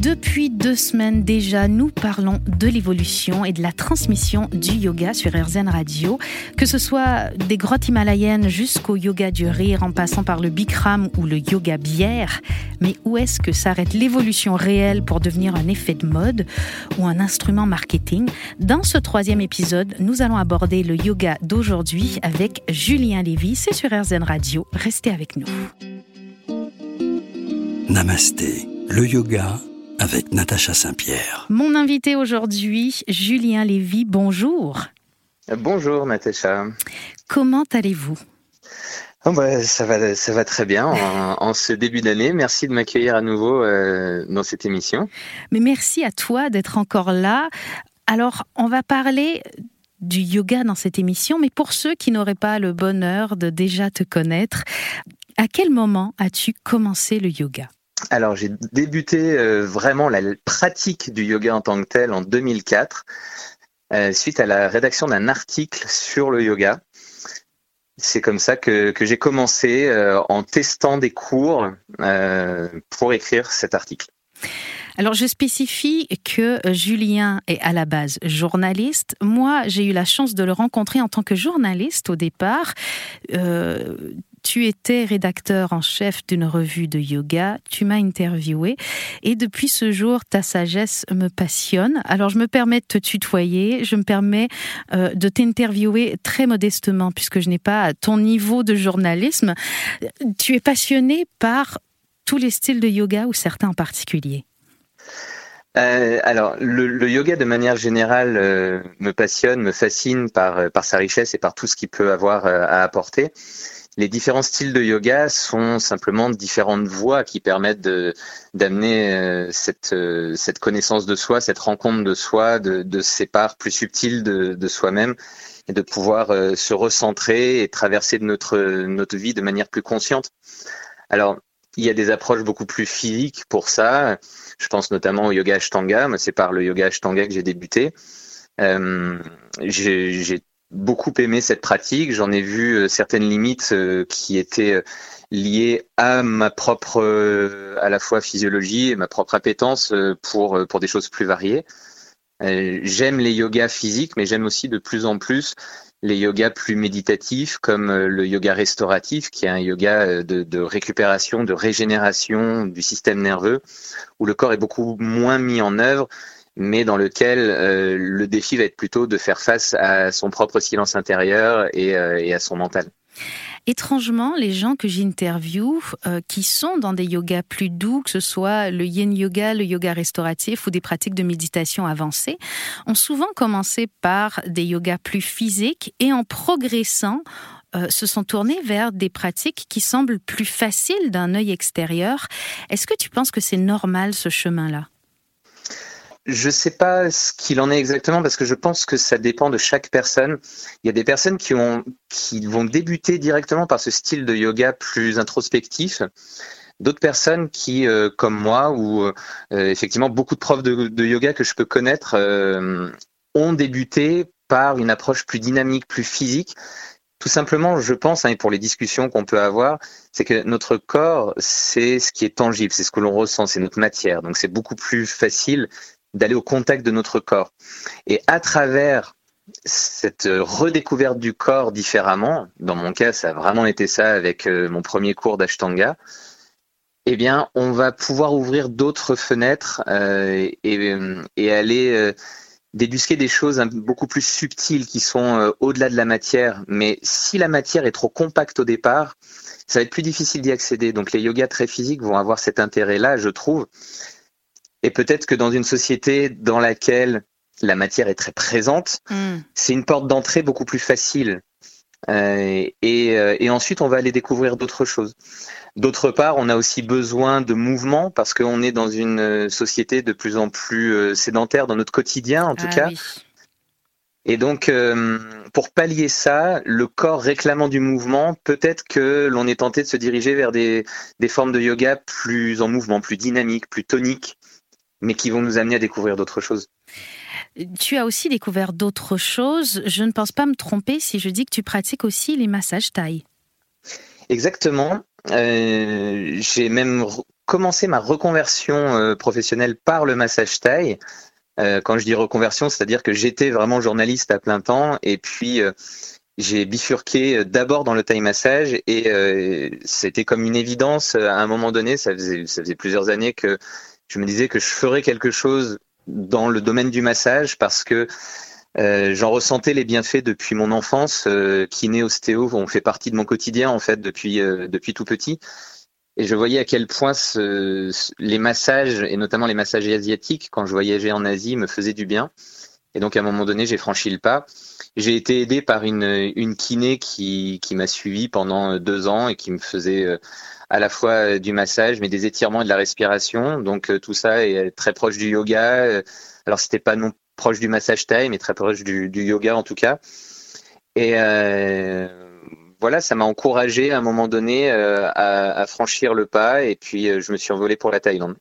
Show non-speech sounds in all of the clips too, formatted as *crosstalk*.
Depuis deux semaines déjà, nous parlons de l'évolution et de la transmission du yoga sur RZN Radio. Que ce soit des grottes himalayennes jusqu'au yoga du rire en passant par le Bikram ou le yoga bière. Mais où est-ce que s'arrête l'évolution réelle pour devenir un effet de mode ou un instrument marketing? Dans ce troisième épisode, nous allons aborder le yoga d'aujourd'hui avec Julien Lévy. C'est sur RZN Radio. Restez avec nous. Namasté, le yoga avec Natacha Saint-Pierre. Mon invité aujourd'hui, Julien Lévy, bonjour. Bonjour Natacha. Comment allez-vous? Oh bah, ça, va, ça va très bien *laughs* en, ce début d'année. Merci de m'accueillir à nouveau euh, dans cette émission. Mais merci à toi d'être encore là. Alors, on va parler du yoga dans cette émission, mais pour ceux qui n'auraient pas le bonheur de déjà te connaître, à quel moment as-tu commencé le yoga? Alors j'ai débuté euh, vraiment la pratique du yoga en tant que tel en 2004, euh, suite à la rédaction d'un article sur le yoga. C'est comme ça que, que j'ai commencé euh, en testant des cours pour écrire cet article. Alors je spécifie que Julien est à la base journaliste. Moi, j'ai eu la chance de le rencontrer en tant que journaliste au départ. Tu étais rédacteur en chef d'une revue de yoga, tu m'as interviewé et depuis ce jour, ta sagesse me passionne. Alors je me permets de te tutoyer, je me permets euh, de t'interviewer très modestement puisque je n'ai pas ton niveau de journalisme. Tu es passionné par tous les styles de yoga ou certains en particulier? Euh, alors, le, yoga de manière générale euh, me passionne, me fascine par, par sa richesse et par tout ce qu'il peut avoir à apporter. Les différents styles de yoga sont simplement différentes voies qui permettent d'amener euh, cette euh, cette connaissance de soi, cette rencontre de soi, de, de ces parts plus subtiles de, de soi-même et de pouvoir euh, se recentrer et traverser notre notre vie de manière plus consciente. Alors, il y a des approches beaucoup plus physiques pour ça. Je pense notamment au yoga Ashtanga. c'est par le yoga Ashtanga que j'ai débuté. Euh, j'ai beaucoup aimé cette pratique. J'en ai vu euh, certaines limites euh, qui étaient euh, liées à ma propre, à la fois physiologie et ma propre appétence pour pour des choses plus variées. J'aime les yogas physiques, mais j'aime aussi de plus en plus les yogas plus méditatifs, comme le yoga restauratif, qui est un yoga de, de récupération, de régénération du système nerveux, où le corps est beaucoup moins mis en œuvre mais dans lequel euh, le défi va être plutôt de faire face à son propre silence intérieur et, euh, à son mental. Étrangement, les gens que j'interviewe euh, qui sont dans des yogas plus doux, que ce soit le yin yoga, le yoga restauratif ou des pratiques de méditation avancées, ont souvent commencé par des yogas plus physiques et en progressant, se sont tournés vers des pratiques qui semblent plus faciles d'un œil extérieur. Est-ce que tu penses que c'est normal ce chemin-là? Je sais pas ce qu'il en est exactement parce que je pense que ça dépend de chaque personne. Il y a des personnes qui ont qui vont débuter directement par ce style de yoga plus introspectif. D'autres personnes qui, euh, comme moi, ou euh, effectivement beaucoup de profs de, yoga que je peux connaître, euh, ont débuté par une approche plus dynamique, plus physique. Tout simplement, je pense, hein, et pour les discussions qu'on peut avoir, c'est que notre corps, c'est ce qui est tangible, c'est ce que l'on ressent, c'est notre matière. Donc c'est beaucoup plus facile d'aller au contact de notre corps. Et à travers cette redécouverte du corps différemment, dans mon cas, ça a vraiment été ça avec euh, mon premier cours d'Ashtanga, eh bien, on va pouvoir ouvrir d'autres fenêtres euh, et, aller euh, débusquer des choses beaucoup plus subtiles qui sont au-delà de la matière. Mais si la matière est trop compacte au départ, ça va être plus difficile d'y accéder. Donc les yogas très physiques vont avoir cet intérêt-là, je trouve. Et peut-être que dans une société dans laquelle la matière est très présente, hmm. c'est une porte d'entrée beaucoup plus facile. Euh, et, euh, et, ensuite, on va aller découvrir d'autres choses. D'autre part, on a aussi besoin de mouvement parce qu'on est dans une société de plus en plus euh, sédentaire dans notre quotidien, en tout ah cas. Et donc, euh, pour pallier ça, le corps réclamant du mouvement, peut-être que l'on est tenté de se diriger vers des, des formes de yoga plus en mouvement, plus dynamiques, plus toniques mais qui vont nous amener à découvrir d'autres choses. tu as aussi découvert d'autres choses. Je ne pense pas me tromper si je dis que tu pratiques aussi les massages taille. Exactement. Euh, j'ai même commencé ma reconversion euh, professionnelle par le massage taille. Euh, quand je dis reconversion, c'est-à-dire que j'étais vraiment journaliste à plein temps et puis j'ai bifurqué d'abord dans le taille massage et c'était comme une évidence à un moment donné. Ça faisait, ça faisait plusieurs années que je me disais que je ferais quelque chose dans le domaine du massage parce que euh, j'en ressentais les bienfaits depuis mon enfance. Euh, kiné, ostéo on fait partie de mon quotidien en fait depuis euh, depuis tout petit. Et je voyais à quel point les massages, et notamment les massages asiatiques, quand je voyageais en Asie, me faisaient du bien. Et donc à un moment donné, j'ai franchi le pas. J'ai été aidé par une, kiné qui, m'a suivi pendant deux ans et qui me faisait euh, à la fois du massage, mais des étirements et de la respiration. Donc tout ça est très proche du yoga. Alors c'était pas non proche du massage taille, mais très proche du, yoga en tout cas. Et euh, voilà, ça m'a encouragé à un moment donné euh, à, franchir le pas et puis euh, je me suis envolé pour la Thaïlande.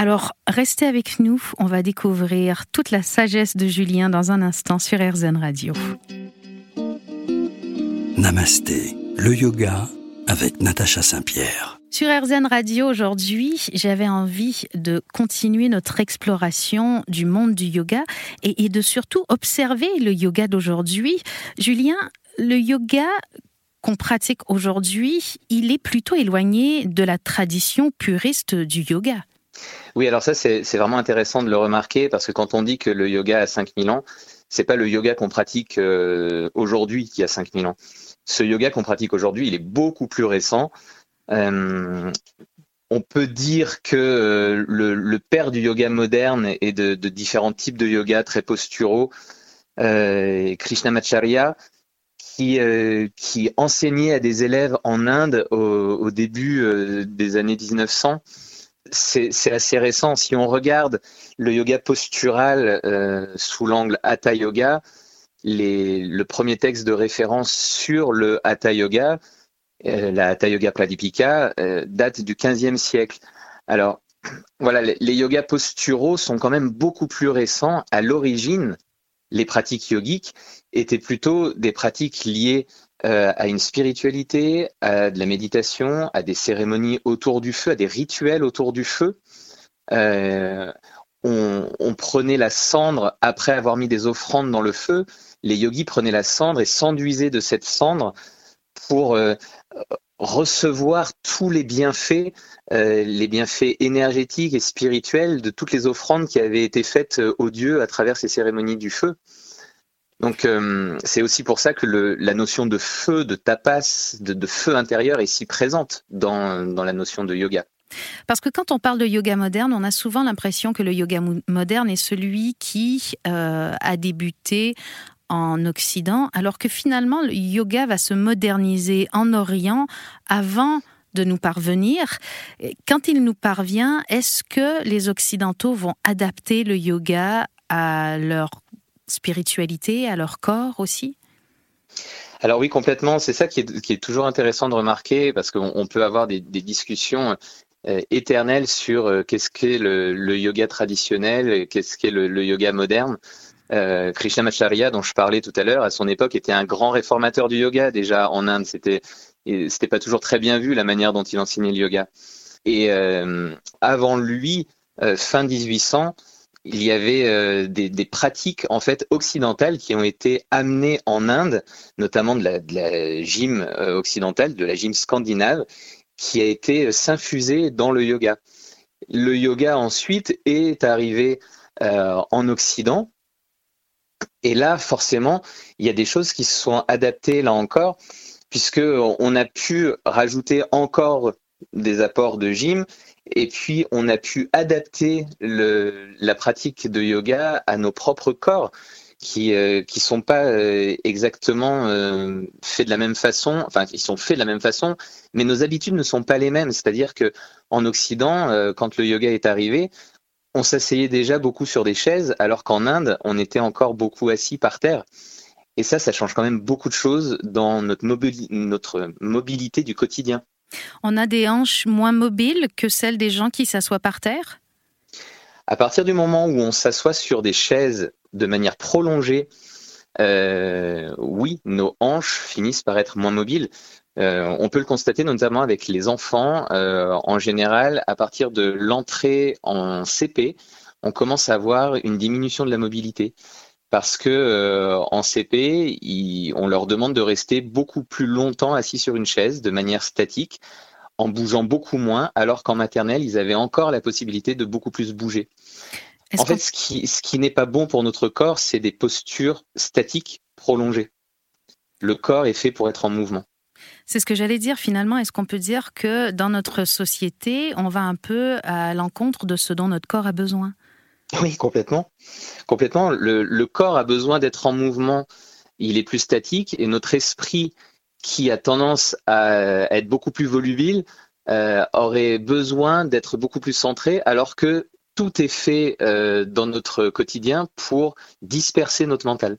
Alors, restez avec nous, on va découvrir toute la sagesse de Julien dans un instant sur RZN Radio. Namasté, le yoga avec Natacha Saint-Pierre. Sur RZN Radio aujourd'hui, j'avais envie de continuer notre exploration du monde du yoga et, de surtout observer le yoga d'aujourd'hui. Julien, le yoga qu'on pratique aujourd'hui, il est plutôt éloigné de la tradition puriste du yoga. Oui, alors ça, c'est vraiment intéressant de le remarquer parce que quand on dit que le yoga a 5000 ans, c'est pas le yoga qu'on pratique euh, aujourd'hui qui a 5000 ans. Ce yoga qu'on pratique aujourd'hui, il est beaucoup plus récent. Euh, on peut dire que euh, le, père du yoga moderne et de, différents types de yoga très posturaux, euh, Krishnamacharya, qui, qui enseignait à des élèves en Inde au, début des années 1900. C'est assez récent. Si on regarde le yoga postural sous l'angle Hatha Yoga, le premier texte de référence sur le Hatha Yoga, euh, la Hatha Yoga Pradipika, euh, date du 15e siècle. Alors, voilà, les, yogas posturaux sont quand même beaucoup plus récents. À l'origine, les pratiques yogiques étaient plutôt des pratiques liées euh, à une spiritualité, à de la méditation, à des cérémonies autour du feu, à des rituels autour du feu. on, prenait la cendre après avoir mis des offrandes dans le feu. Les yogis prenaient la cendre et s'enduisaient de cette cendre pour recevoir tous les bienfaits, euh, les bienfaits énergétiques et spirituels de toutes les offrandes qui avaient été faites euh, aux dieux à travers ces cérémonies du feu. Donc euh, c'est aussi pour ça que la notion de feu, de tapas, de, feu intérieur est si présente dans, dans la notion de yoga. Parce que quand on parle de yoga moderne, on a souvent l'impression que le yoga moderne est celui qui a débuté en Occident, alors que finalement le yoga va se moderniser en Orient avant de nous parvenir. Quand il nous parvient, est-ce que les Occidentaux vont adapter le yoga à leur spiritualité, à leur corps aussi? Alors oui, complètement. C'est ça qui est, toujours intéressant de remarquer parce qu'on peut avoir des, discussions euh, éternelles sur euh, qu'est-ce qu'est le, yoga traditionnel qu'est-ce qu'est le, yoga moderne. Euh, Krishnamacharya, dont je parlais tout à l'heure, à son époque, était un grand réformateur du yoga. Déjà en Inde, c'était c'était pas toujours très bien vu la manière dont il enseignait le yoga. Et euh, avant lui, fin 1800, il y avait euh, des, pratiques en fait occidentales qui ont été amenées en Inde, notamment de la, gym euh, occidentale, de la gym scandinave, qui a été s'infuser dans le yoga. Le yoga ensuite est arrivé en Occident et là, forcément, il y a des choses qui se sont adaptées là encore, puisque on a pu rajouter encore des apports de gym, et puis on a pu adapter la pratique de yoga à nos propres corps qui euh, qui sont pas euh, exactement euh, faits de la même façon enfin ils sont faits de la même façon mais nos habitudes ne sont pas les mêmes c'est-à-dire que en occident euh, quand le yoga est arrivé on s'asseyait déjà beaucoup sur des chaises, alors qu'en Inde, on était encore beaucoup assis par terre. Et ça, ça change quand même beaucoup de choses dans notre, mobilité du quotidien. On a des hanches moins mobiles que celles des gens qui s'assoient par terre? À partir du moment où on s'assoit sur des chaises de manière prolongée, euh, oui, nos hanches finissent par être moins mobiles. Euh, on peut le constater notamment avec les enfants. Euh, en général, à partir de l'entrée en CP, on commence à avoir une diminution de la mobilité parce que euh, en CP, on leur demande de rester beaucoup plus longtemps assis sur une chaise de manière statique, en bougeant beaucoup moins, alors qu'en maternelle, ils avaient encore la possibilité de beaucoup plus bouger. En fait, ce qui, ce qui n'est pas bon pour notre corps, c'est des postures statiques prolongées. Le corps est fait pour être en mouvement. C'est ce que j'allais dire finalement. Est-ce qu'on peut dire que dans notre société, on va un peu à l'encontre de ce dont notre corps a besoin? Oui, complètement. Complètement. Le, corps a besoin d'être en mouvement. Il est plus statique et notre esprit, qui a tendance à être beaucoup plus volubile, euh, aurait besoin d'être beaucoup plus centré, alors que tout est fait euh, dans notre quotidien pour disperser notre mental.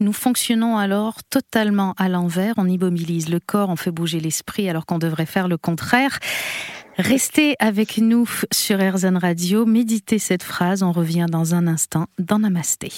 Nous fonctionnons alors totalement à l'envers, on immobilise le corps, on fait bouger l'esprit alors qu'on devrait faire le contraire. Restez avec nous sur RZN Radio, méditez cette phrase, on revient dans un instant dans Namasté.